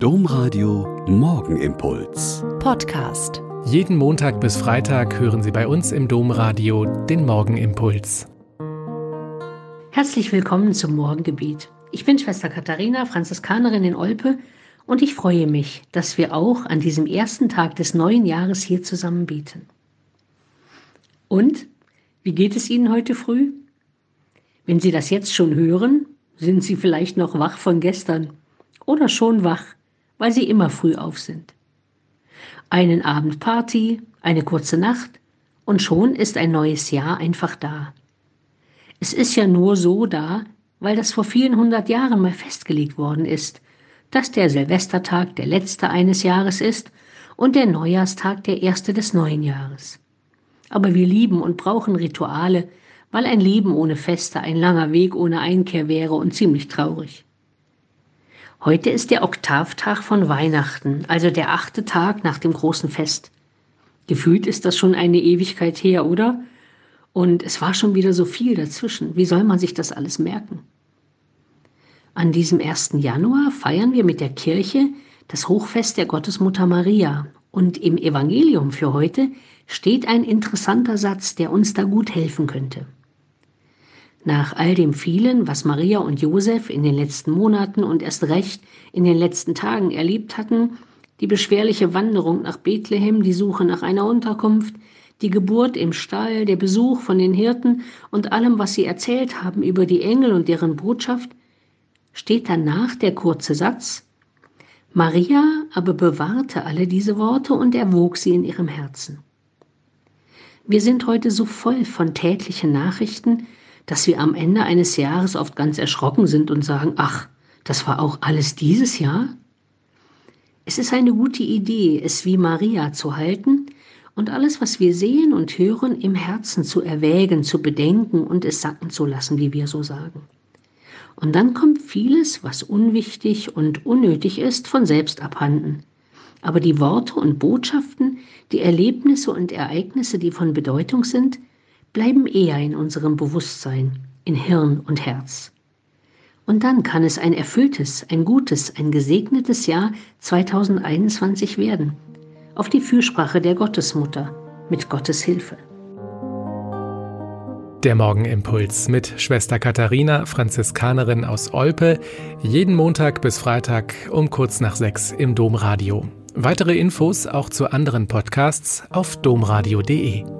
Domradio Morgenimpuls. Podcast. Jeden Montag bis Freitag hören Sie bei uns im Domradio den Morgenimpuls. Herzlich willkommen zum Morgengebet. Ich bin Schwester Katharina, Franziskanerin in Olpe, und ich freue mich, dass wir auch an diesem ersten Tag des neuen Jahres hier zusammen beten. Und wie geht es Ihnen heute früh? Wenn Sie das jetzt schon hören, sind Sie vielleicht noch wach von gestern oder schon wach weil sie immer früh auf sind. Einen Abend Party, eine kurze Nacht und schon ist ein neues Jahr einfach da. Es ist ja nur so da, weil das vor vielen hundert Jahren mal festgelegt worden ist, dass der Silvestertag der letzte eines Jahres ist und der Neujahrstag der erste des neuen Jahres. Aber wir lieben und brauchen Rituale, weil ein Leben ohne Feste ein langer Weg ohne Einkehr wäre und ziemlich traurig. Heute ist der Oktavtag von Weihnachten, also der achte Tag nach dem großen Fest. Gefühlt ist das schon eine Ewigkeit her, oder? Und es war schon wieder so viel dazwischen. Wie soll man sich das alles merken? An diesem 1. Januar feiern wir mit der Kirche das Hochfest der Gottesmutter Maria. Und im Evangelium für heute steht ein interessanter Satz, der uns da gut helfen könnte. Nach all dem vielen, was Maria und Josef in den letzten Monaten und erst recht in den letzten Tagen erlebt hatten, die beschwerliche Wanderung nach Bethlehem, die Suche nach einer Unterkunft, die Geburt im Stall, der Besuch von den Hirten und allem, was sie erzählt haben über die Engel und deren Botschaft, steht danach der kurze Satz, Maria aber bewahrte alle diese Worte und erwog sie in ihrem Herzen. Wir sind heute so voll von tätlichen Nachrichten, dass wir am Ende eines Jahres oft ganz erschrocken sind und sagen, ach, das war auch alles dieses Jahr? Es ist eine gute Idee, es wie Maria zu halten und alles, was wir sehen und hören, im Herzen zu erwägen, zu bedenken und es sacken zu lassen, wie wir so sagen. Und dann kommt vieles, was unwichtig und unnötig ist, von selbst abhanden. Aber die Worte und Botschaften, die Erlebnisse und Ereignisse, die von Bedeutung sind, bleiben eher in unserem Bewusstsein, in Hirn und Herz. Und dann kann es ein erfülltes, ein gutes, ein gesegnetes Jahr 2021 werden. Auf die Fürsprache der Gottesmutter mit Gottes Hilfe. Der Morgenimpuls mit Schwester Katharina, Franziskanerin aus Olpe, jeden Montag bis Freitag um kurz nach sechs im Domradio. Weitere Infos auch zu anderen Podcasts auf domradio.de.